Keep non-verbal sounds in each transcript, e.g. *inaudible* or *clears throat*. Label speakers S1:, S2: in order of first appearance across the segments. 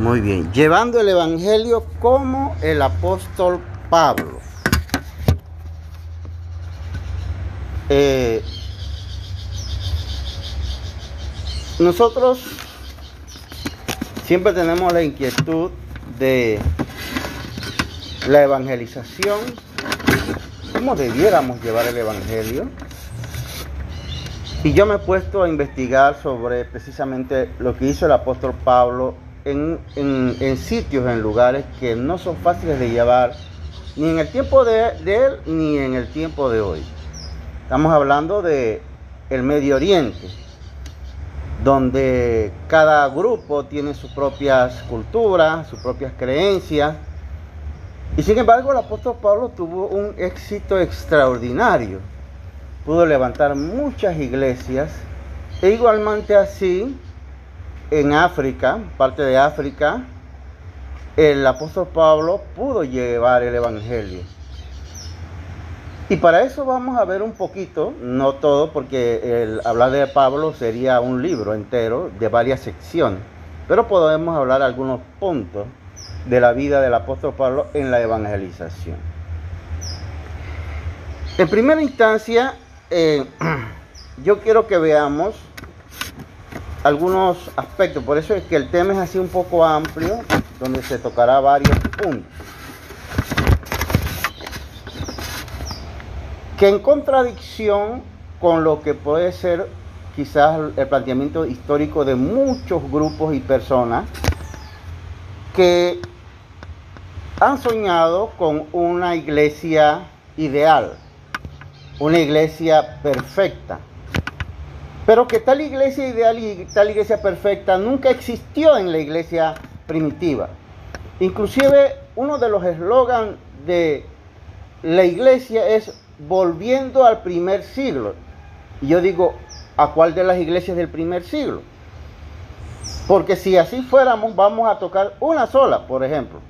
S1: Muy bien. Llevando el Evangelio como el apóstol Pablo. Eh, nosotros siempre tenemos la inquietud de la evangelización, cómo debiéramos llevar el Evangelio. Y yo me he puesto a investigar sobre precisamente lo que hizo el apóstol Pablo en, sitios, en lugares que no son fáciles de llevar, ni en el tiempo de, de, él, ni en el tiempo de hoy. Estamos hablando de Medio Oriente, donde cada grupo tiene sus propias culturas, sus propias creencias. Y sin embargo el apóstol Pablo tuvo un éxito extraordinario. Pudo levantar muchas iglesias e igualmente así en África, parte de África, el apóstol Pablo pudo llevar el Evangelio. Y para eso vamos a ver un poquito, no todo, porque el hablar de Pablo sería un libro entero de varias secciones, pero podemos hablar algunos puntos de la vida del apóstol Pablo en la evangelización. En primera instancia, eh, *clears throat* yo quiero que veamos algunos aspectos. Por eso es que el tema es así un poco amplio, donde se tocará varios puntos. Que en contradicción con lo que puede ser quizás el planteamiento histórico de muchos grupos y personas que han soñado con una iglesia ideal, una iglesia perfecta, pero que tal iglesia ideal y tal iglesia perfecta nunca existió en la iglesia primitiva. Inclusive uno de los eslogans de la iglesia es volviendo al primer siglo. Y yo digo, ¿a cuál de las iglesias del primer siglo? Porque si así fuéramos, vamos a tocar una sola, por ejemplo.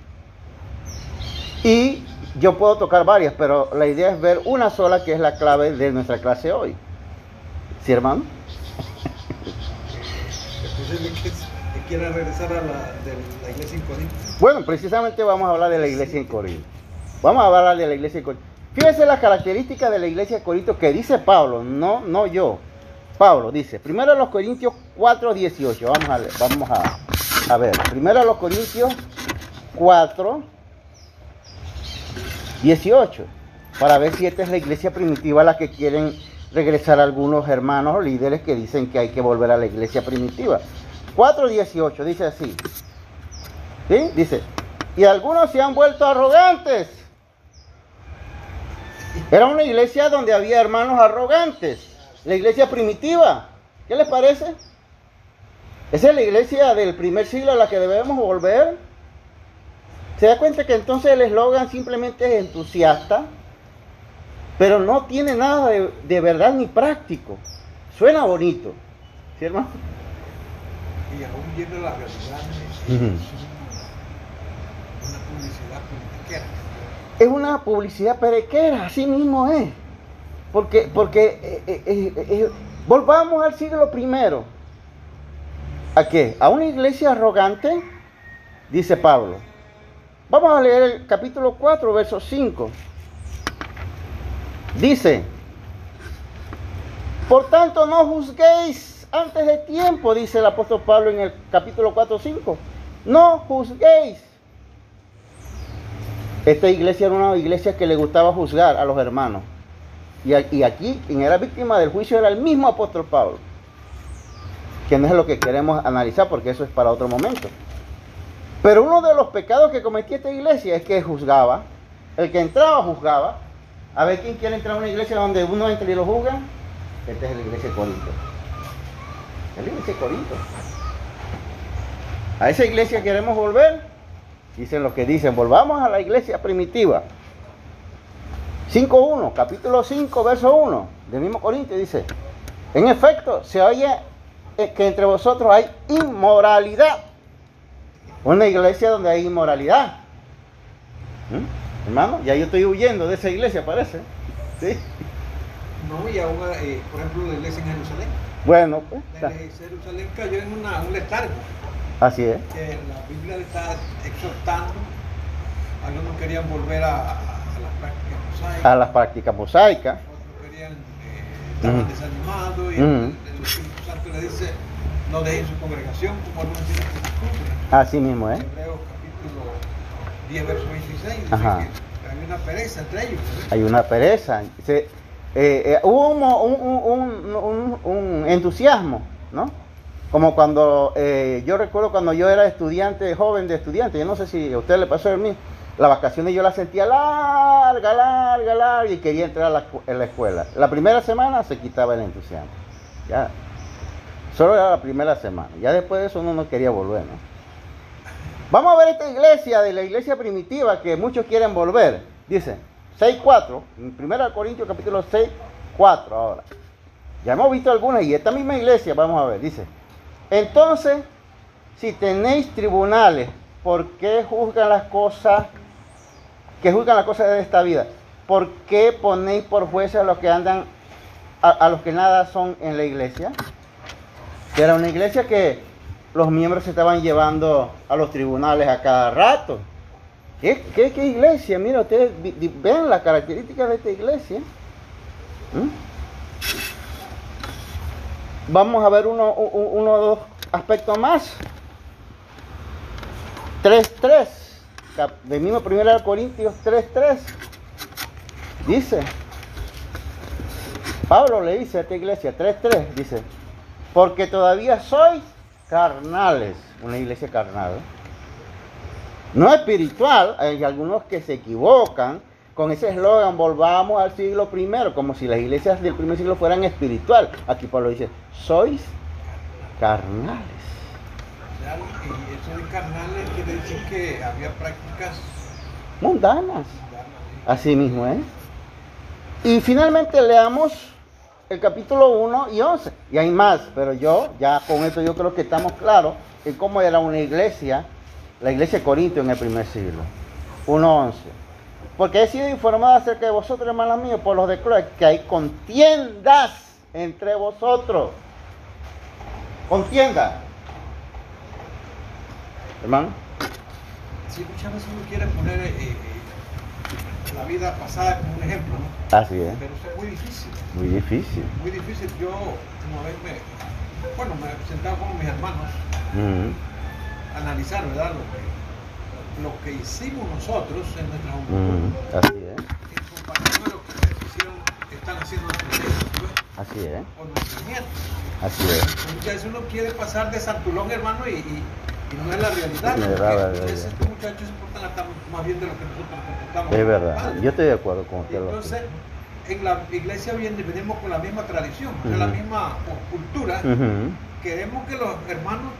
S1: Y yo puedo tocar varias, pero la idea es ver una sola que es la clave de nuestra clase hoy. ¿Sí, hermano?
S2: Quiera regresar a la, de la iglesia en Corinto.
S1: Bueno, precisamente vamos a hablar de la iglesia en Corinto. Vamos a hablar de la iglesia en Corinto. Fíjense las características de la iglesia en Corinto que dice Pablo, no, no yo. Pablo dice, primero a los Corintios 4, 18. Vamos a, a, ver. Primero a los Corintios 4, 18. Para ver si esta es la iglesia primitiva la que quieren regresar algunos hermanos líderes que dicen que hay que volver a la iglesia primitiva. 4.18 dice así. ¿Sí? Dice, y algunos se han vuelto arrogantes. Era una iglesia donde había hermanos arrogantes. La iglesia primitiva. ¿Qué les parece? Esa es la iglesia del primer siglo a la que debemos volver. Se da cuenta que entonces el eslogan simplemente es entusiasta, pero no tiene nada de, de verdad ni práctico. Suena bonito. ¿Sí, hermano?
S2: y aún viendo la realidad es una publicidad politiquera.
S1: Es una publicidad perequera, así mismo es. Porque, porque eh, eh, eh, volvamos al siglo primero. ¿A qué? ¿A una iglesia arrogante? Dice Pablo. Vamos a leer el capítulo 4, verso 5. Dice, por tanto no juzguéis antes de tiempo, dice el apóstol Pablo en el capítulo 4, 5. No juzguéis. Esta iglesia era una iglesia que le gustaba juzgar a los hermanos. Y aquí quien era víctima del juicio era el mismo apóstol Pablo. Que no es lo que queremos analizar porque eso es para otro momento. Pero uno de los pecados que cometía esta iglesia es que juzgaba. El que entraba juzgaba. A ver quién quiere entrar a una iglesia donde uno entra y lo juzga. Esta es la iglesia de Corinto. Es la iglesia de Corinto. A esa iglesia queremos volver. Dicen lo que dicen, volvamos a la iglesia primitiva. 5.1, capítulo 5, verso 1, del mismo Corinto dice, en efecto, se oye que entre vosotros hay inmoralidad. Una iglesia donde hay inmoralidad. ¿Mm? Hermano, ya yo estoy huyendo de esa iglesia, parece. ¿Sí?
S2: No, y aún, eh, por ejemplo, la iglesia en Jerusalén.
S1: Bueno, pues.
S2: Jerusalén cayó en una, un letargo.
S1: Así es.
S2: que la Biblia le está exhortando. Algunos querían volver a, a las prácticas mosaicas.
S1: A las prácticas mosaicas.
S2: Otros querían, eh, estaban
S1: Ujú.
S2: desanimados y
S1: Ujú.
S2: el, el Espíritu Santo le dice, no dejen su congregación como algunos tienen costumbre.
S1: Así mismo, ¿eh?
S2: Hebreos capítulo 10, verso 26, dice
S1: Ajá.
S2: que hay una pereza entre ellos.
S1: Hay una pereza. Se- eh, eh, hubo un, mo- un- un- un- un entusiasmo, ¿no? Como cuando, eh, yo recuerdo cuando yo era estudiante, joven de estudiante, yo no sé si a usted le pasó a mí, las vacaciones yo las sentía larga, larga, larga y quería entrar a la, en la escuela. La primera semana se quitaba el entusiasmo. Ya. Solo era la primera semana. Ya después de eso uno no quería volver, ¿no? Vamos a ver esta iglesia de la iglesia primitiva que muchos quieren volver. Dice 6.4, en 1 Corintios capítulo 6, 4 ahora. Ya hemos visto algunas y esta misma iglesia, vamos a ver, dice. Entonces, si tenéis tribunales, ¿por qué juzgan las cosas que juzgan las cosas de esta vida? ¿Por qué ponéis por jueces a los que andan, a, a los que nada son en la iglesia? Que era una iglesia que los miembros se estaban llevando a los tribunales a cada rato. ¿Qué, qué, qué iglesia? Mira, ustedes ven las características de esta iglesia. ¿Mm? Vamos a ver uno, uno o dos aspectos más. 3.3, cap- del mismo 1 Corintios 3.3. Dice, Pablo le dice a esta iglesia 3.3, dice, porque todavía sois carnales, una iglesia carnal. No espiritual, hay algunos que se equivocan con ese eslogan, volvamos al siglo primero, como si las iglesias del primer siglo fueran espiritual. Aquí Pablo dice, sois carnales.
S2: Y eso de carnales quiere decir que había prácticas
S1: mundanas, Así mismo, ¿eh? Y finalmente leamos el capítulo 1 y 11. Y hay más, pero yo, ya con esto yo creo que estamos claros en cómo era una iglesia, la iglesia de Corinto en el primer siglo. 1.11. Porque he sido informado acerca de vosotros, hermanos míos, por los de Cloé, que hay contiendas entre vosotros. Contienda. Hermano.
S2: Sí, muchas veces uno quiere poner eh, eh, la vida pasada como un ejemplo, ¿no?
S1: Así es.
S2: Pero eso es muy difícil,
S1: Muy difícil.
S2: muy difícil. Yo una vez me, bueno, me sentaba con mis hermanos a analizar, ¿verdad? Lo que, lo que hicimos nosotros en nuestra juventud.
S1: Así es.
S2: en comparación a lo que hicieron, están haciendo nuestros hijos,
S1: Así es.
S2: o nuestros nietos.
S1: Así es.
S2: Muchas veces uno quiere pasar de santulón, hermano, y, y, y no es la realidad.
S1: Es
S2: porque
S1: la
S2: a
S1: realidad.
S2: veces estos muchachos se portan hasta más bien de lo que nosotros nos comportamos.
S1: Es
S2: como
S1: verdad. Yo estoy de acuerdo con usted.
S2: Entonces, en la iglesia viene, venimos con la misma tradición, sea, la misma cultura. Queremos que los hermanos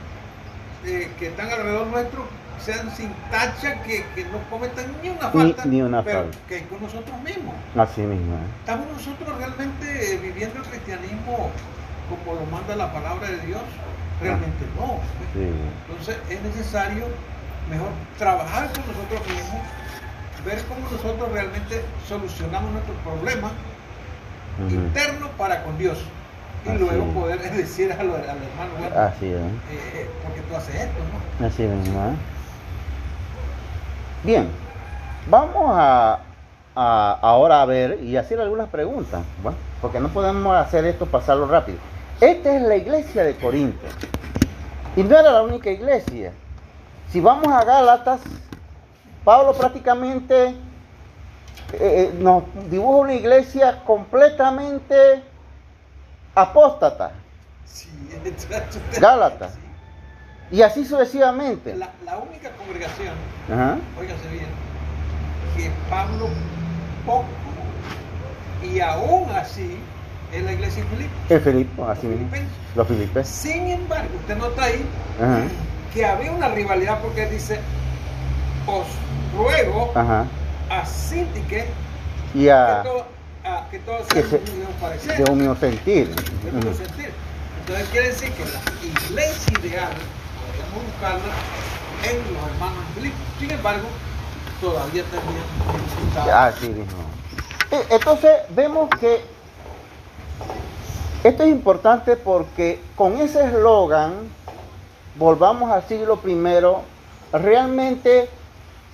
S2: eh, que están alrededor nuestro sean sin tacha, que, que no cometan ni una
S1: Ni-
S2: falta,
S1: ni una
S2: pero
S1: falta.
S2: que con nosotros mismos.
S1: Así mismo. ¿eh?
S2: ¿Estamos nosotros realmente viviendo el cristianismo como lo manda la palabra de Dios? Realmente no.
S1: Sí.
S2: Entonces es necesario mejor trabajar con nosotros mismos, ver cómo nosotros realmente solucionamos nuestros problemas
S1: Ujú.
S2: internos para con Dios. Y
S1: Así
S2: luego
S1: es.
S2: poder *laughs* decir a los, al hermano, bueno,
S1: Así es.
S2: eh, porque tú haces esto, ¿no?
S1: Así mismo. ¿eh? Bien. Vamos a, a- ahora a ver y hacer algunas preguntas. ¿va? Porque no podemos hacer esto pasarlo rápido. Esta es la iglesia de Corinto. Y no era la única iglesia. Si vamos a Gálatas, Pablo prácticamente eh, eh, nos dibuja una iglesia completamente apóstata.
S2: Sí,
S1: Gálatas.
S2: sí.
S1: Y así sucesivamente.
S2: La, la única congregación,
S1: Ajá.
S2: óigase bien, que Pablo poco y aún así es la iglesia en Filipo.
S1: El Filipo, así mismo. Los filipenses.
S2: Sin embargo, usted nota ahí
S1: Ajá.
S2: que había una rivalidad porque dice, os ruego
S1: Ajá.
S2: a Sintique
S1: Y
S2: que,
S1: a
S2: todo- a- que todos
S1: que
S2: sean
S1: se-
S2: de un mismo parecer,
S1: de un mismo sentir.
S2: de un mismo sentir. Entonces quiere decir que la iglesia ideal podemos buscarla en los hermanos en Filipo. Sin embargo, todavía tenían dificultades.
S1: Así mismo. Eh, Entonces vemos que esto es importante porque con ese eslogan volvamos al siglo I, realmente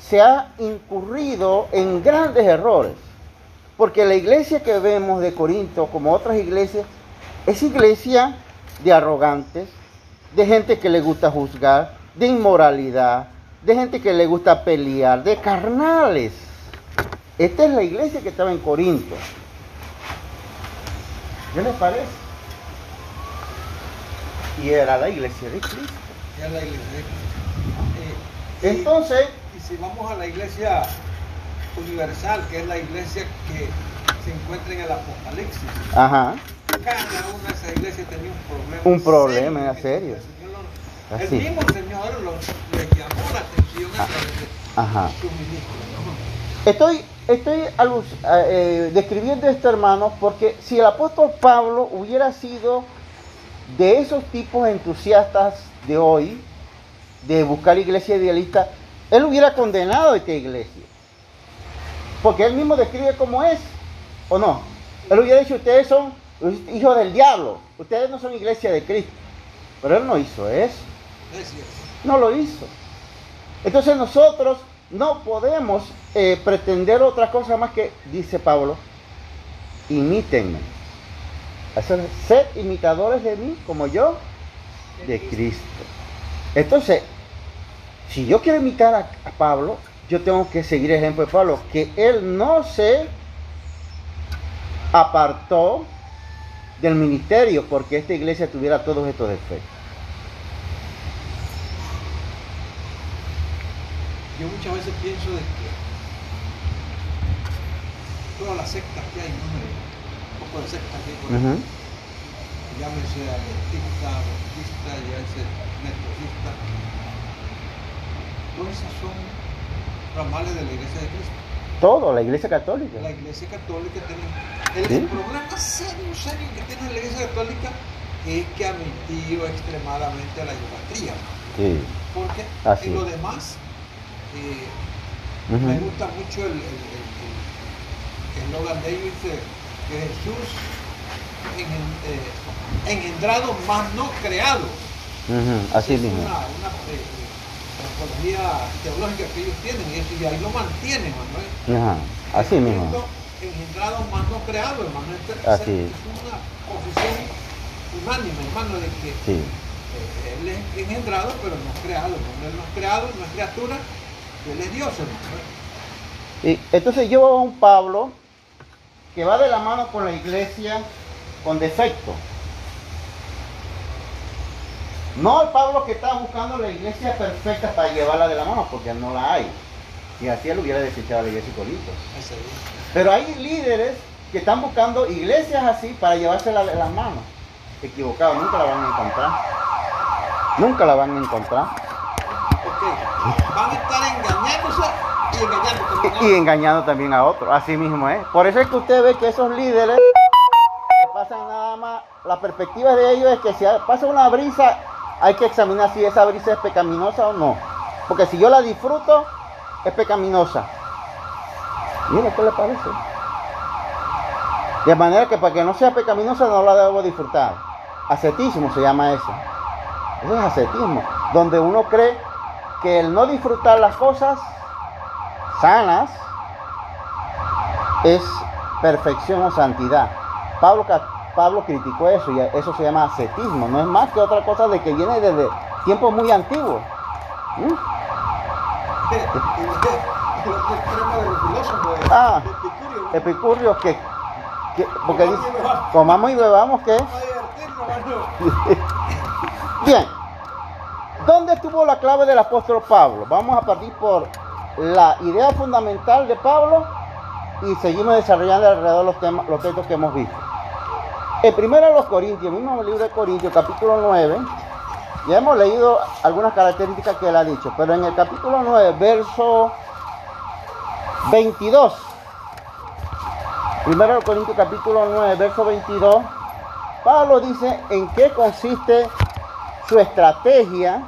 S1: se ha incurrido en grandes errores. Porque la iglesia que vemos de Corinto, como otras iglesias, es iglesia de arrogantes, de gente que le gusta juzgar, de inmoralidad, de gente que le gusta pelear, de carnales. Esta es la iglesia que estaba en Corinto. ¿Qué les parece? Y era la iglesia de Cristo.
S2: Era la iglesia de Cristo. Eh,
S1: Entonces,
S2: y si vamos a la iglesia universal, que es la iglesia que se encuentra en el Apocalipsis,
S1: ajá,
S2: cada una de esas iglesias tenía un problema.
S1: Un problema, era serio.
S2: El, Señor el mismo Señor lo, le llamó la atención a través de
S1: ajá.
S2: su ministro. ¿no?
S1: Estoy, estoy alus- eh, describiendo esto, hermanos, porque si el apóstol Pablo hubiera sido de esos tipos entusiastas de hoy, de buscar iglesia idealista, él hubiera condenado a esta iglesia. Porque él mismo describe cómo es, ¿o no? Él hubiera dicho, ustedes son hijos del diablo, ustedes no son iglesia de Cristo. Pero él no hizo eso. No lo hizo. Entonces nosotros no podemos eh, pretender otra cosa más que, dice Pablo, imítenme. Es, Sed imitadores de mí como yo de Cristo. Entonces, si yo quiero imitar a, a Pablo, yo tengo que seguir el ejemplo de Pablo, que él no se apartó del ministerio porque esta iglesia tuviera todos estos defectos.
S2: Yo muchas veces pienso de que todas las sectas que hay, ¿no? Que hay por ahí,
S1: Ujú.
S2: llámese adventista, bautista, llámese metodista, todas esas son ramales de la iglesia de Cristo.
S1: Todo, la iglesia católica.
S2: La iglesia católica tiene. El,
S1: ¿Sí?
S2: el problema serio, serio que tiene la iglesia católica es que ha mentido extremadamente a la idolatría.
S1: Sí.
S2: Porque
S1: Así
S2: en lo demás, eh,
S1: Ujú.
S2: me gusta mucho el eslogan de ellos, dice que Jesús en- eh, engendrado más no creado.
S1: Ujú, Así
S2: es
S1: mismo.
S2: Una, una eh, eh, teológica que ellos tienen y eso y ahí lo mantienen, Manuel.
S1: Ajá, Así mismo.
S2: Engendrado más no creado, hermano.
S1: Así es.
S2: una posición unánime, hermano, de que
S1: Sí.
S2: eh, él es engendrado, pero no creado. Él no es creado, no es criatura, él es Dios, hermano.
S1: Y entonces yo a un Pablo que va de la mano con la iglesia con defecto. No el Pablo que está buscando la iglesia perfecta para llevarla de la mano, porque no la hay. Y así él hubiera desechado a la iglesia Corinto. Pero hay líderes que están buscando iglesias así para llevársela de las manos. Equivocado, nunca la van a encontrar. Nunca la van a encontrar.
S2: Van a estar engañándose y engañando también a
S1: otros. Así mismo es. Por eso es que usted ve que esos líderes que pasan nada más, la perspectiva de ellos es que si pasa una brisa, hay que examinar si esa brisa es pecaminosa o no. Porque si yo la disfruto, es pecaminosa. Mire, ¿qué le parece? De manera que para que no sea pecaminosa no la debo disfrutar. Ascetismo se llama eso. Eso es ascetismo. Donde uno cree que el no disfrutar las cosas sanas es perfección o santidad. Pablo, Pablo criticó eso y eso se llama ascetismo. No es más que otra cosa de que viene desde tiempos muy antiguos. ¿Mm? Ah.
S2: Epicurio,
S1: que, que- porque dice, comamos y bebamos que. *laughs* Bien, ¿dónde estuvo la clave del apóstol Pablo? Vamos a partir por la idea fundamental de Pablo y seguimos desarrollando alrededor los, temas, los textos que hemos visto. El primero de los Corintios, mismo libro de Corintios, capítulo 9, ya hemos leído algunas características que él ha dicho, pero en el capítulo 9, verso 22, primero de Corintios capítulo 9, verso 22, Pablo dice en qué consiste su estrategia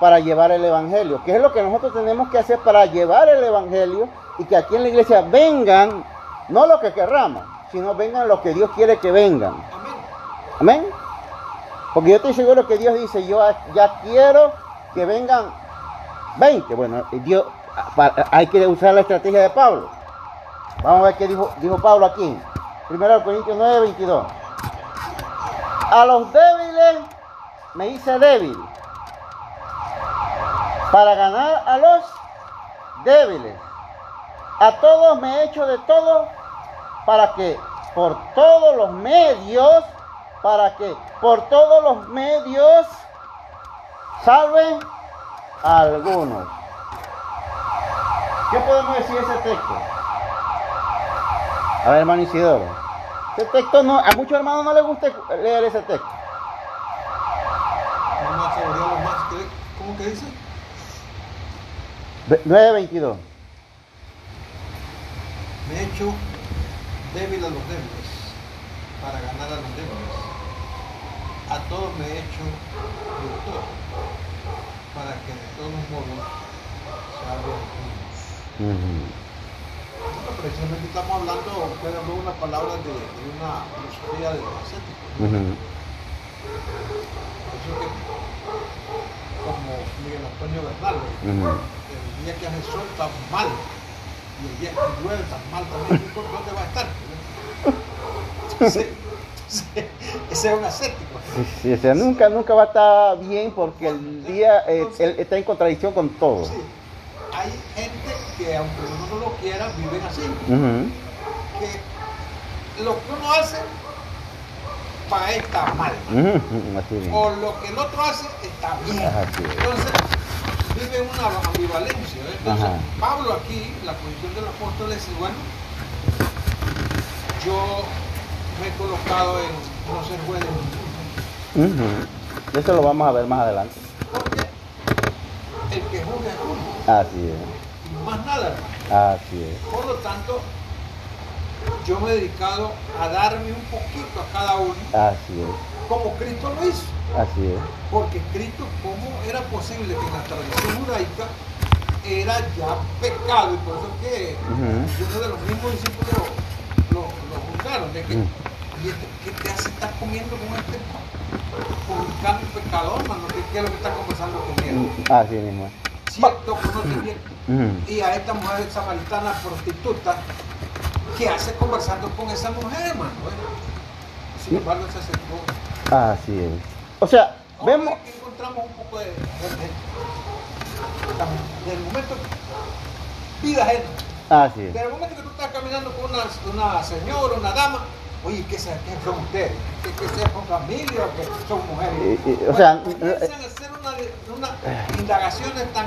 S1: para llevar el Evangelio. ¿Qué es lo que nosotros tenemos que hacer para llevar el Evangelio y que aquí en la iglesia vengan, no lo que querramos, sino vengan los que Dios quiere que vengan?
S2: Amén.
S1: Porque yo estoy seguro que Dios dice, yo ya quiero que vengan 20. Bueno, Dios, hay que usar la estrategia de Pablo. Vamos a ver qué dijo, dijo Pablo aquí. Primero Corintios 9, 22. A los débiles me hice débil para ganar a los débiles. A todos me he hecho de todo para que por todos los medios, para que por todos los medios salven a algunos. ¿Qué podemos decir de ese texto? A ver, hermano Isidoro. Ese texto no, a muchos hermanos no les gusta leer ese texto.
S2: ¿Cómo que dice?
S1: 9.22.
S2: Me he hecho débil a los débiles para ganar a los débiles. A todos me he hecho doctor para que de todos modos se abran uh Precisamente estamos hablando, usted habló una palabra de, de una filosofía de los ascéticos. Uh Eso que, como Miguel Antonio Bernal, el día que hace sol está mal y el día que llueve está mal también, ¿dónde va a estar? ese es un ascético.
S1: Sí, o sea, nunca, nunca va a estar bien porque el día eh, él está en contradicción con todo. Sí.
S2: Hay gente que, aunque uno no lo quiera, viven así. Que lo que uno hace para él está mal. o lo que el otro hace está bien. Entonces, una ambivalencia. ¿eh? Entonces, Pablo aquí, la posición del apóstol es bueno, yo me he colocado en no ser juez de
S1: ningún. Eso lo vamos a ver más adelante.
S2: Porque el que juzga es uno.
S1: Así es.
S2: Más nada.
S1: Así es.
S2: Por lo tanto, yo me he dedicado a darme un poquito a cada uno.
S1: Así es.
S2: Como Cristo lo hizo.
S1: Así es.
S2: Porque Cristo, ¿cómo era posible que en la tradición judaica era ya pecado? Y por eso que uno de los mismos discípulos lo, lo juzgaron, de que, ¿y este, ¿qué te hace estar comiendo con este publicano y pecador, mano? ¿Qué, ¿Qué, es lo que está conversando con él?
S1: Así mismo.
S2: Cierto que no te. Y a esta mujer samaritana prostituta, ¿qué hace conversando con esa mujer, hermano? Sin embargo, se acercó.
S1: Así es. O sea, vemos.
S2: Que encontramos un poco de, de, de, del momento vida ajena.
S1: Así es.
S2: Del momento que tú estás caminando con una, una señora, una dama, oye, ¿qué, son ustedes? ¿Que, que sean con familia o que son mujeres?
S1: Y, y, o sea,
S2: comienzan a hacer una, una indagaciones tan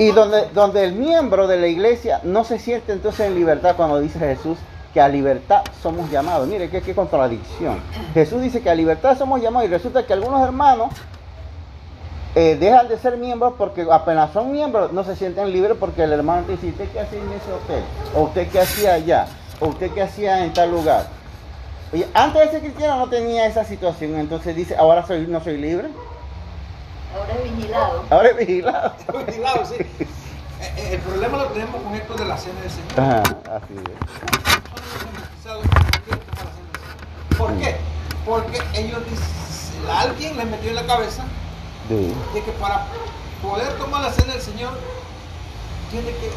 S1: y donde, donde el miembro de la iglesia no se siente entonces en libertad cuando dice Jesús que a libertad somos llamados. Mire, qué, qué contradicción. Jesús dice que a libertad somos llamados y resulta que algunos hermanos eh, dejan de ser miembros porque apenas son miembros no se sienten libres porque el hermano te dice, ¿usted qué hacía en ese hotel? ¿O usted qué hacía allá? ¿O usted qué hacía en tal lugar? Oye, antes ese cristiano no tenía esa situación, entonces dice, ahora soy, no soy libre.
S3: Ahora es vigilado.
S1: Ahora es vigilado. *laughs*
S2: vigilado, sí. Eh, el problema lo tenemos con esto de la cena del Señor.
S1: Ajá, así es.
S2: ¿Por qué? Porque ellos alguien les metió en la cabeza
S1: Sí.
S2: de que para poder tomar la cena del Señor tiene que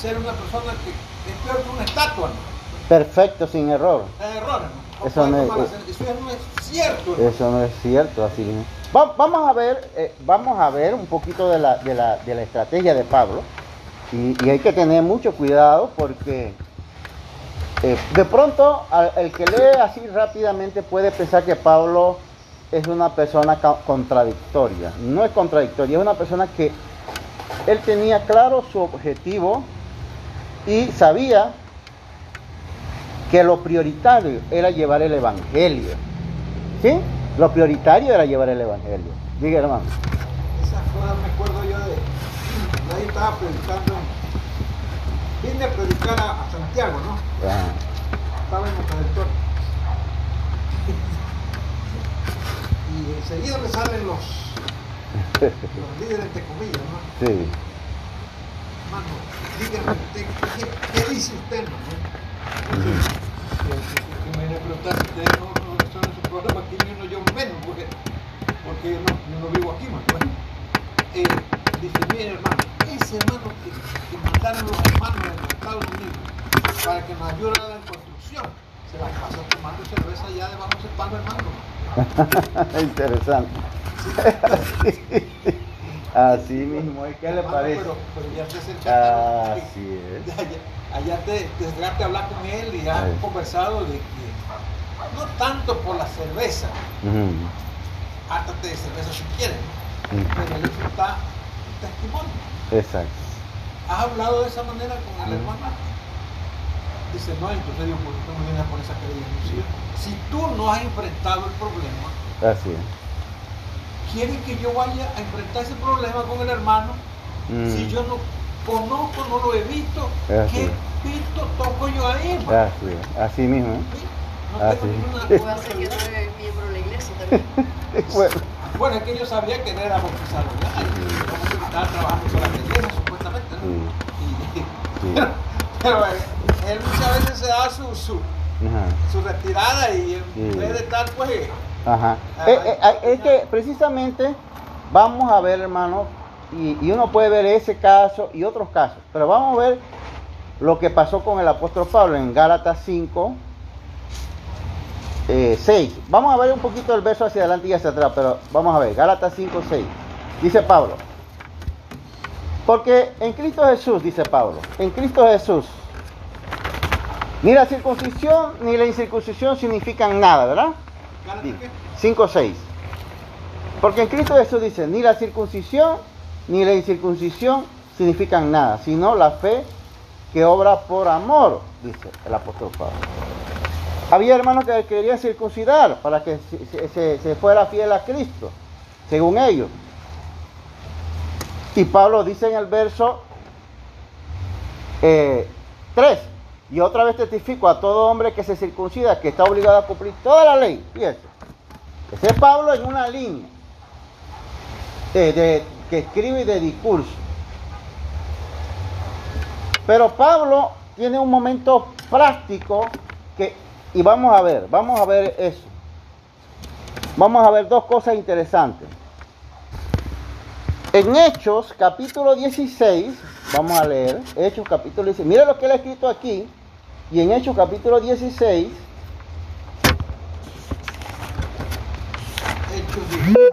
S2: ser una persona que es peor que una estatua. ¿no?
S1: Perfecto, sin error.
S2: Sin error, ¿no?
S1: Eso no es-.
S2: Eso no cierto. ¿no?
S1: Eso no es cierto, así. Va- vamos a ver, eh, vamos a ver un poquito de la, de la, de la estrategia de Pablo. Y, hay que tener mucho cuidado porque eh, de pronto el que lee así rápidamente puede pensar que Pablo es una persona contradictoria. No es contradictoria, es una persona que él tenía claro su objetivo y sabía que lo prioritario era llevar el evangelio. ¿Sí? Lo prioritario era llevar el evangelio. Diga, hermano.
S2: Esas cosas me acuerdo yo de. Nadie estaba predicando. Vine a predicar a, a Santiago, ¿no? Estaba en el traductor. *laughs* Y enseguida me salen los, los líderes, entre comillas, ¿no?
S1: sí.
S2: Mano, dígame usted, ¿qué, qué dice usted, no? Que me viene a preguntar si ustedes no, no son en su programa, aquí uno yo menos, porque porque yo no, yo no vivo aquí, más bueno. Eh, dice, mire hermano, ese hermano que, que mandaron los hermanos de los Estados Unidos para que nos ayuden a la construcción, se la pasa tomando cerveza allá debajo de ese palo hermano. *laughs*
S1: Interesante. *laughs* Así mismo. ¿qué le
S2: Hermano,
S1: parece?
S2: Pero, pero ya te acercaste.
S1: Así es.
S2: Allá, allá te, te llegaste a hablar con él y
S1: Ahí.
S2: conversado de que no tanto por la cerveza,
S1: Ujú,
S2: hártate de cerveza si quieres,
S1: ujú.
S2: pero él está testimonio.
S1: Exacto.
S2: ¿Has hablado de esa manera con el
S1: Ujú.
S2: hermano? Dice, no, entonces digo, ¿por qué no me vienes a poner esa querella? Si, si tú no has enfrentado el problema,
S1: Así es.
S2: ¿quieres que yo vaya a enfrentar ese problema con el hermano?
S1: Mm.
S2: Si yo no conozco, no lo he visto,
S1: Así
S2: ¿qué pito toco yo ahí? hermano?
S1: Así es. Así mismo. ¿eh?
S2: ¿Sí? No
S1: Así
S2: tengo
S1: es.
S2: ninguna *laughs*
S3: ser que no miembro de la iglesia también. *laughs*
S1: Bueno,
S2: Bueno, es que yo sabía que él era bautizado ya, y como que estaba trabajando con la supuestamente, ¿no?
S1: sí,
S2: Y- *laughs*
S1: sí.
S2: pero, pero él, muchas veces se da su, su,
S1: Ajá.
S2: su retirada y en vez de estar, pues,
S1: Ajá. Eh, eh, eh, es que precisamente vamos a ver, hermano, y, y uno puede ver ese caso y otros casos, pero vamos a ver lo que pasó con el apóstol Pablo en Gálatas 5, eh, 6. Vamos a ver un poquito el verso hacia adelante y hacia atrás, pero vamos a ver, Gálatas 5, 6. Dice Pablo, porque en Cristo Jesús, dice Pablo, en Cristo Jesús, ni la circuncisión ni la incircuncisión significan nada, ¿verdad?
S2: ¿gánate qué?
S1: 5, 6. Porque en Cristo Jesús dice, ni la circuncisión ni la incircuncisión significan nada, sino la fe que obra por amor, dice el apóstol Pablo. Había hermanos que querían circuncidar para que se, se- se- se fuera fiel a Cristo, según ellos. Y Pablo dice en el verso 3, y otra vez testifico a todo hombre que se circuncida que está obligado a cumplir toda la ley. Fíjese. Ese es Pablo en una línea eh, de- que escribe de discurso. Pero Pablo tiene un momento práctico que, y vamos a ver, vamos a ver eso. Vamos a ver dos cosas interesantes. En Hechos capítulo 16, vamos a leer, Hechos capítulo 16, mire lo que él ha escrito aquí, y en Hechos capítulo 16,
S2: Hechos de-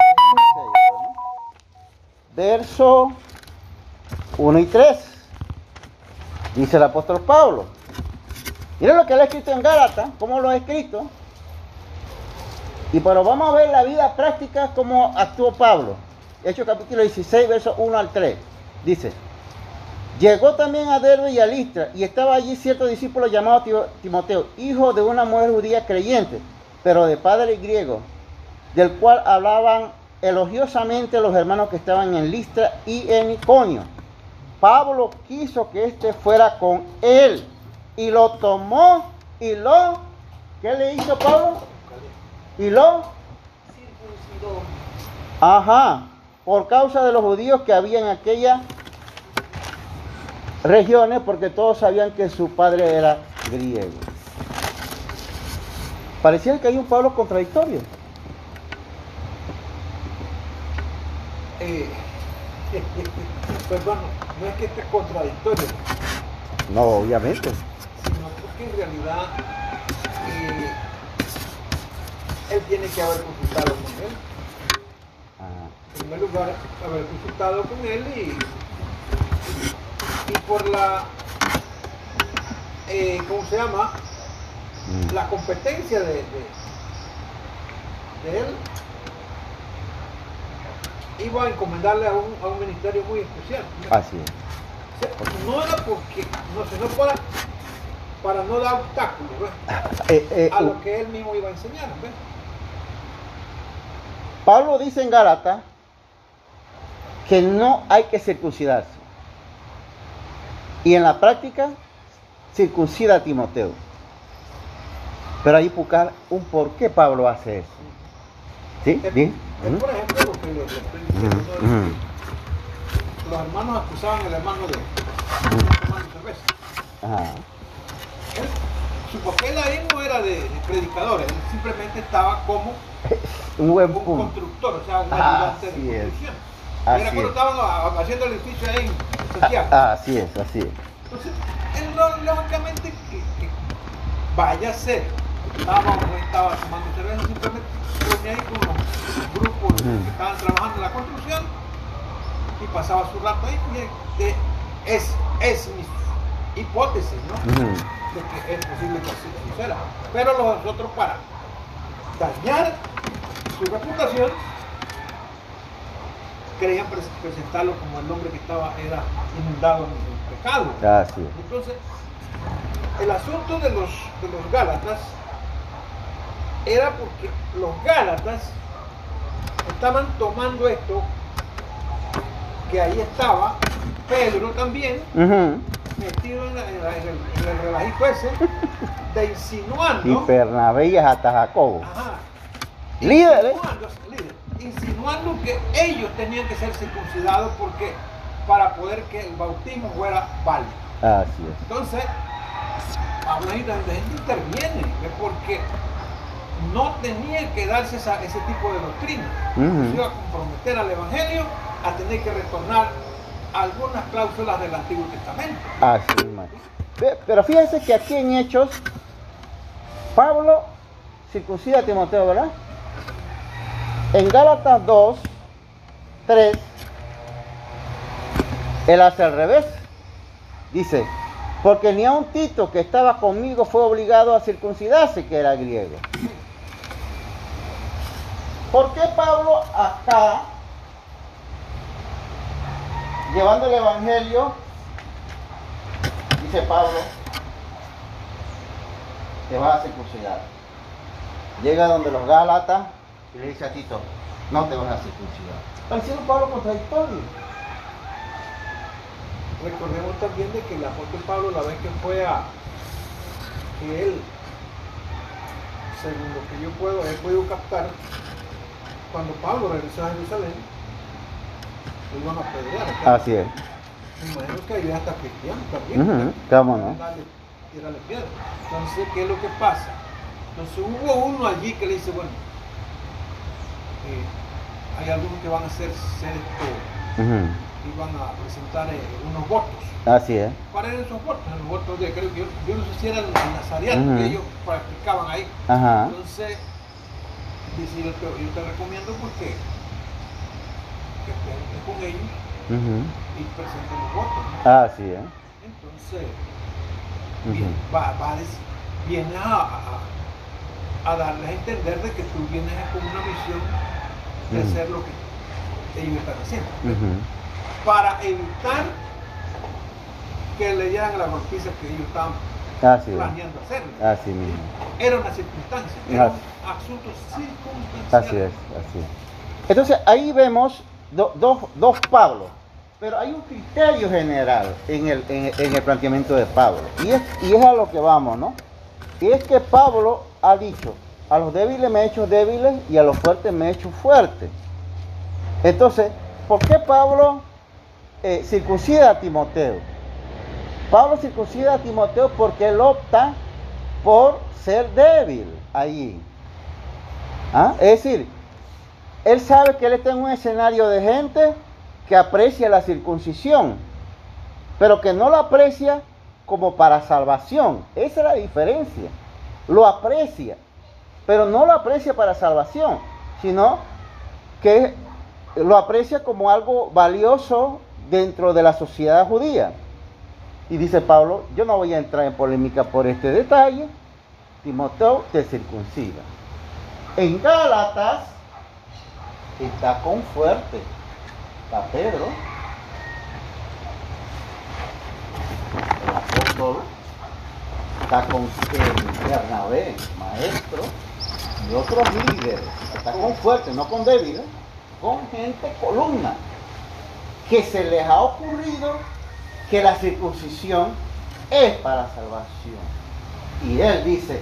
S1: verso 1 y 3. Dice el apóstol Pablo. Miren lo que él ha escrito en Gálatas, cómo lo ha escrito. Y pero vamos a ver la vida práctica, cómo actuó Pablo. Hechos capítulo 16, verso 1 al 3. Dice, llegó también a Derbe y a Listra, y estaba allí cierto discípulo llamado Timo- Timoteo, hijo de una mujer judía creyente, pero de padre griego, del cual hablaban elogiosamente los hermanos que estaban en Listra y en Iconio. Pablo quiso que éste fuera con él y lo tomó y lo, ¿qué le hizo Pablo? Y lo,
S3: Circuncidó.
S1: ajá, por causa de los judíos que había en aquellas regiones, porque todos sabían que su padre era griego. Parecía que hay un Pablo contradictorio.
S2: eh, *laughs* pues bueno, no es que esté contradictorio,
S1: No, obviamente.
S2: sino porque en realidad eh, él tiene que haber consultado con él. En primer lugar, haber consultado con él y, y por la, eh, ¿cómo se llama?
S1: Mm.
S2: La competencia de, de, de él iba a encomendarle a un, a un ministerio muy especial.
S1: Así es.
S2: O sea, No era porque, no sé, no para, para no dar obstáculos. *laughs*
S1: Eh, eh,
S2: a lo que él mismo iba a enseñar. ¿ves?
S1: Pablo dice en Gálatas que no hay que circuncidarse. Y en la práctica, circuncida a Timoteo. Pero hay que buscar un por qué Pablo hace eso. ¿Sí?
S2: Es, por ejemplo, lo que le, le estoy diciendo.
S1: Ujú,
S2: ¿no?
S1: ujú.
S2: Los hermanos acusaban al hermano de.
S1: Ajá.
S2: Él, su papel ahí no era de, de predicador, él simplemente estaba como *laughs*
S1: Un buen
S2: un constructor, o sea, un
S1: Ah,
S2: ayudante de
S1: es. Así es.
S2: estaban a- haciendo el edificio ahí en
S1: Ah,
S2: Santiago.
S1: ah, así es, así es.
S2: Entonces, él no- lógicamente que, que vaya a ser, estaba, estaba tomando cerveza, simplemente reunía ahí con los grupos
S1: Ujú.
S2: que estaban trabajando en la construcción y pasaba su rato ahí. Y es, es mi hipótesis, ¿no?
S1: Ujú.
S2: De que es posible que así suceda. Pero los otros para dañar su reputación querían pres- presentarlo como el hombre que estaba era inundado en el pecado.
S1: Es.
S2: Entonces, el asunto de los, de los Gálatas era porque los Gálatas estaban tomando esto, que ahí estaba Pedro también, metido en, la- en la- en el, en el relajito ese, de *laughs*
S1: Y
S2: insinuando,
S1: Bernabé y hasta Jacobo.
S2: ajá,
S1: Líderes.
S2: insinuando, insinuando que ellos tenían que ser circuncidados porque para poder que el bautismo fuera válido.
S1: Así es.
S2: Entonces, Pablo interviene, porque no tenía que darse esa- ese tipo de doctrina. Se iba a comprometer al Evangelio a tener que retornar algunas cláusulas del Antiguo Testamento.
S1: Así. Pe- Pero fíjense que aquí en Hechos, Pablo circuncida a Timoteo, ¿verdad? En Gálatas 2, 3, él hace al revés. Dice, porque ni a un Tito que estaba conmigo fue obligado a circuncidarse, que era griego. ¿Por qué Pablo acá, llevando el Evangelio, dice Pablo, te vas a circuncidar? Llega donde los Gálatas y le dice a Tito, no te vas a circuncidar. Está diciendo Pablo contradictorio.
S2: Recordemos también de que el apóstol Pablo, la vez que fue a, que él, según lo que yo puedo, he podido captar, cuando Pablo regresó a Jerusalén, lo iban a apedrear.
S1: Así es.
S2: Me imagino que había hasta cristianos también.
S1: Ujú, ¿Cómo no?
S2: Tírale piedra. Entonces, ¿qué es lo que pasa? Entonces hubo uno allí que le dice, bueno, hay algunos que van a hacer, hacer esto
S1: Ujú,
S2: y van a presentar eh, unos votos.
S1: Así es.
S2: ¿Cuáles eran esos votos? Los votos de, creo que yo, yo no sé si eran nazarianos que ellos practicaban ahí.
S1: Ajá.
S2: Entonces, dice, yo te, yo te recomiendo porque que juntes con ellos y presenten los votos. ¿no?
S1: Así es.
S2: Entonces, bien, va, va a decir- viene a, a- a darles a entender de que tú vienes con una misión de hacer lo que ellos están haciendo. Para evitar que le dieran la golpiza que ellos estaban
S1: Así es.
S2: planeando.
S1: Así mismo.
S2: Era una circunstancia, era
S1: Así.
S2: un asunto circunstancial.
S1: Así es, así es. Entonces ahí vemos do- dos, dos Pablos, pero hay un criterio general en el, en, en el planteamiento de Pablo, y es, y es a lo que vamos, ¿no? Y es que Pablo ha dicho, a los débiles me he hecho débiles y a los fuertes me he hecho fuertes. Entonces, ¿por qué Pablo eh, circuncida a Timoteo? Pablo circuncida a Timoteo porque él opta por ser débil allí. ¿Ah? Es decir, él sabe que él está en un escenario de gente que aprecia la circuncisión, pero que no lo aprecia como para salvación. Esa es la diferencia. Lo aprecia, pero no lo aprecia para salvación, sino que lo aprecia como algo valioso dentro de la sociedad judía. Y dice Pablo, yo no voy a entrar en polémica por este detalle, Timoteo te circuncida. En Gálatas está con fuerte. Está Pedro, está con eh, Bernabé, maestro, y otros líderes. Está con fuerte, no con débiles, con gente columna, que se les ha ocurrido que la circuncisión es para salvación. Y él dice,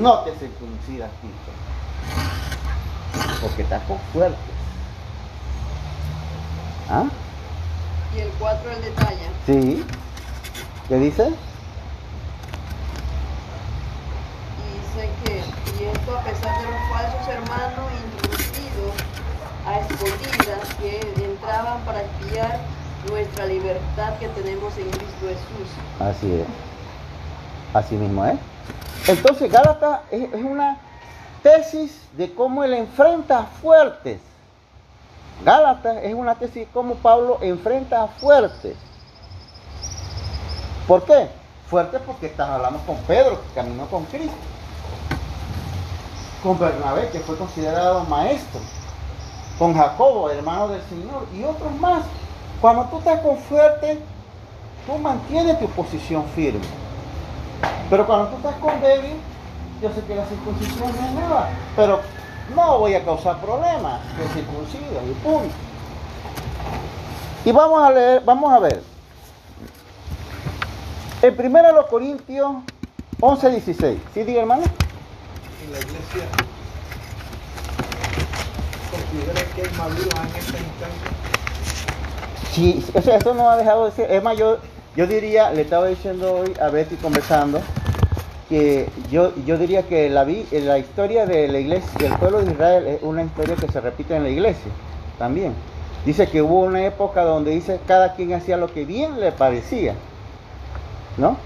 S1: no te circuncidas, Tito porque estás con fuerte. ¿Ah?
S3: Y el 4 el detalle.
S1: Sí. ¿Qué dice?
S3: Y dice que, y esto a pesar de los falsos hermanos escondidas que entraban para espiar nuestra libertad que tenemos en Cristo Jesús.
S1: Así es. Así mismo es. Entonces Gálatas es, una tesis de cómo él enfrenta a fuertes. Gálatas es una tesis de cómo Pablo enfrenta a fuertes. ¿Por qué? Fuertes porque estás hablando con Pedro, que caminó con Cristo. Con Bernabé, que fue considerado maestro. Con Jacobo, hermano del Señor, y otros más. Cuando tú estás con fuerte, tú mantienes tu posición firme. Pero cuando tú estás con débil, yo sé que la circuncisión es nada, pero no voy a causar problemas, que circuncido y punto. Y vamos a leer, vamos a ver. En 1 Corintios 11, 16. ¿Sí, diga hermano?
S2: La iglesia considera que hay maduros en esta instancia.
S1: Sí, o sea, eso no ha dejado de ser. Es más, yo, yo diría, le estaba diciendo hoy a Betty conversando, que yo, yo diría que la, vi- la historia de la iglesia, del pueblo de Israel es una historia que se repite en la iglesia también. Dice que hubo una época donde dice cada quien hacía lo que bien le parecía, ¿no?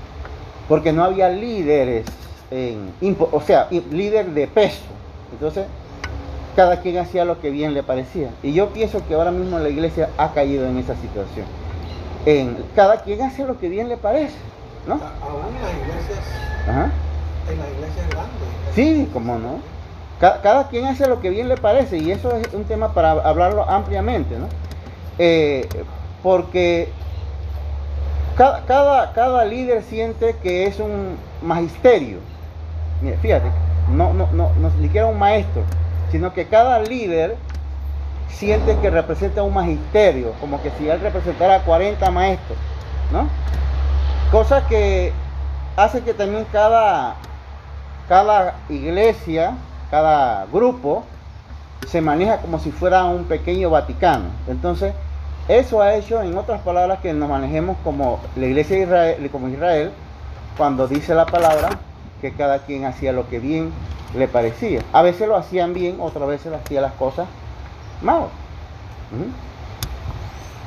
S1: Porque no había líderes, en, o sea, líder de peso. Entonces, cada quien hacía lo que bien le parecía. Y yo pienso que ahora mismo la iglesia ha caído en esa situación. En, cada quien hace lo que bien le parece, ¿no?
S2: Aún en las iglesias,
S1: Ajá.
S2: en las iglesias grandes.
S1: Sí, cómo no. Ca- Cada, quien hace lo que bien le parece y eso es un tema para hablarlo ampliamente, ¿no? Eh, porque cada, cada, cada líder siente que es un magisterio. Fíjate, no, no, no, siquiera un maestro, sino que cada líder siente que representa un magisterio, como que si él representara a 40 maestros, ¿no? Cosa que hace que también cada, cada iglesia, cada grupo, se maneja como si fuera un pequeño Vaticano. Entonces, eso ha hecho, en otras palabras, que nos manejemos como la iglesia de Israel, como Israel, cuando dice la palabra que cada quien hacía lo que bien le parecía. A veces lo hacían bien, otras veces lo hacían las cosas mal.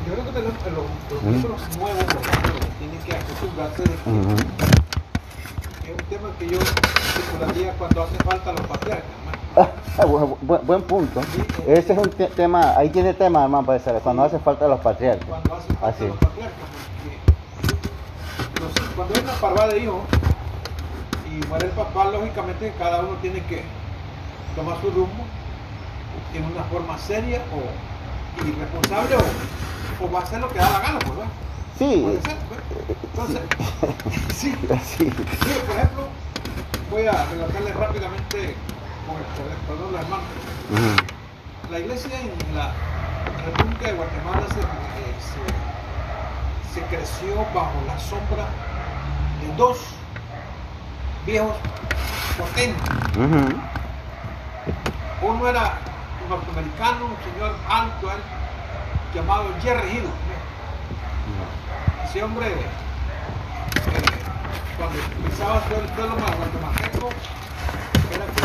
S2: Yo creo que los, los
S1: Ujú.
S2: miembros nuevos los tienen que acostumbrarse de que
S1: Ujú.
S2: es un tema que yo circularía cuando hace falta los patriarcas.
S1: Ah, *laughs* bu- bu- buen, punto. Ese es un te- tema, ahí tiene tema, hermano, para decir, cuando hace falta los patriarcas.
S2: Cuando hace falta
S1: Así.
S2: los patriarcas. Porque los- cuando hay una parvada de hijos y muere el papá, lógicamente cada uno tiene que tomar su rumbo en una forma seria o irresponsable o, o va a hacer lo que da la gana, pues, ¿verdad?
S1: Sí,
S2: Puede ser, pues. Entonces, *laughs* sí,
S1: sí.
S2: Por ejemplo, voy a relatarle rápidamente, con el poder- perdón, los hermanos.
S1: Ujú.
S2: La iglesia en la República de Guatemala se, eh, se- se creció bajo la sombra de dos viejos potentes. Uno era un norteamericano, un señor alto, él, llamado Jerry Hill. Ese hombre, eh, cuando pisaba todo el suelo guatemalteco, era si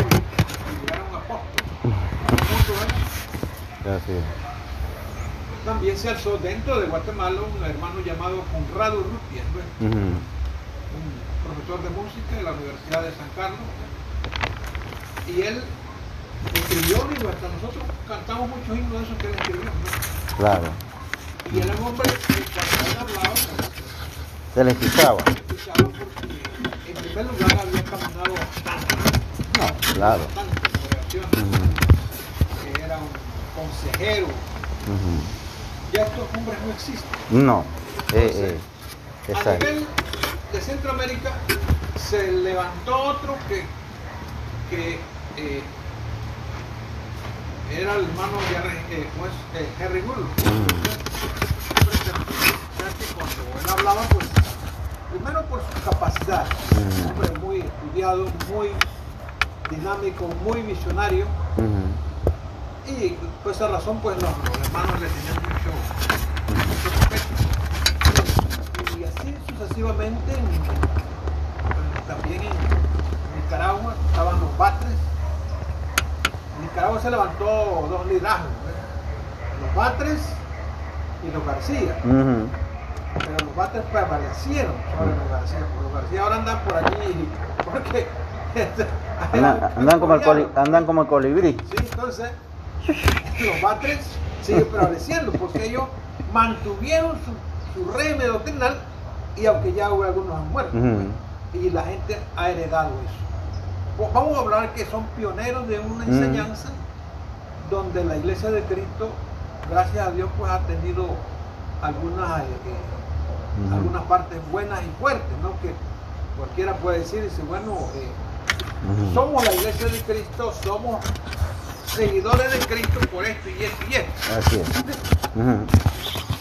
S2: fuera un apóstol. ¿eh? También se alzó dentro de Guatemala un hermano llamado Conrado un profesor de música de la Universidad de San Carlos. Y él escribió, digo, hasta nosotros cantamos muchos himnos de esos que él escribió. ¿no?
S1: Claro.
S2: Y era un hombre que cuando él hablaba,
S1: Se le escuchaba.
S2: escuchaba porque en primer lugar había caminado bastante,
S1: No, claro.
S2: bastante oración,
S1: Ujú.
S2: que era un consejero.
S1: Ujú.
S2: Ya estos hombres no existen.
S1: No. Eh, eh.
S2: A nivel de Centroamérica se levantó otro que, que eh, era el hermano de Harry- eh, ¿cómo es? Eh, Bull. Cuando él hablaba, pues, primero por su capacidad, un hombre muy estudiado, muy dinámico, muy visionario,
S1: Ujú.
S2: y por esa razón, pues los, los hermanos le tenían mucho, mucho respeto. Así sucesivamente, en- también en Nicaragua estaban los batres. En Nicaragua se levantó dos liderazgos. ¿eh? los Batres y los García. Pero los Batres prevalecieron sobre los García. porque Los García ahora andan por allí porque *laughs* este,
S1: Andan, andan como el coli- andan como el colibrí.
S2: Sí, entonces los Batres siguen prevaleciendo porque ellos mantuvieron su, su régimen doctrinal y aunque ya algunos han muerto
S1: Ujú.
S2: y la gente ha heredado eso. Pues vamos a hablar que son pioneros de una enseñanza donde la iglesia de Cristo, gracias a Dios, pues ha tenido algunas, eh, algunas partes buenas y fuertes, ¿no? Que cualquiera puede decir, dice, bueno, eh, somos la iglesia de Cristo, somos seguidores de Cristo por esto y esto y esto.
S1: Así es.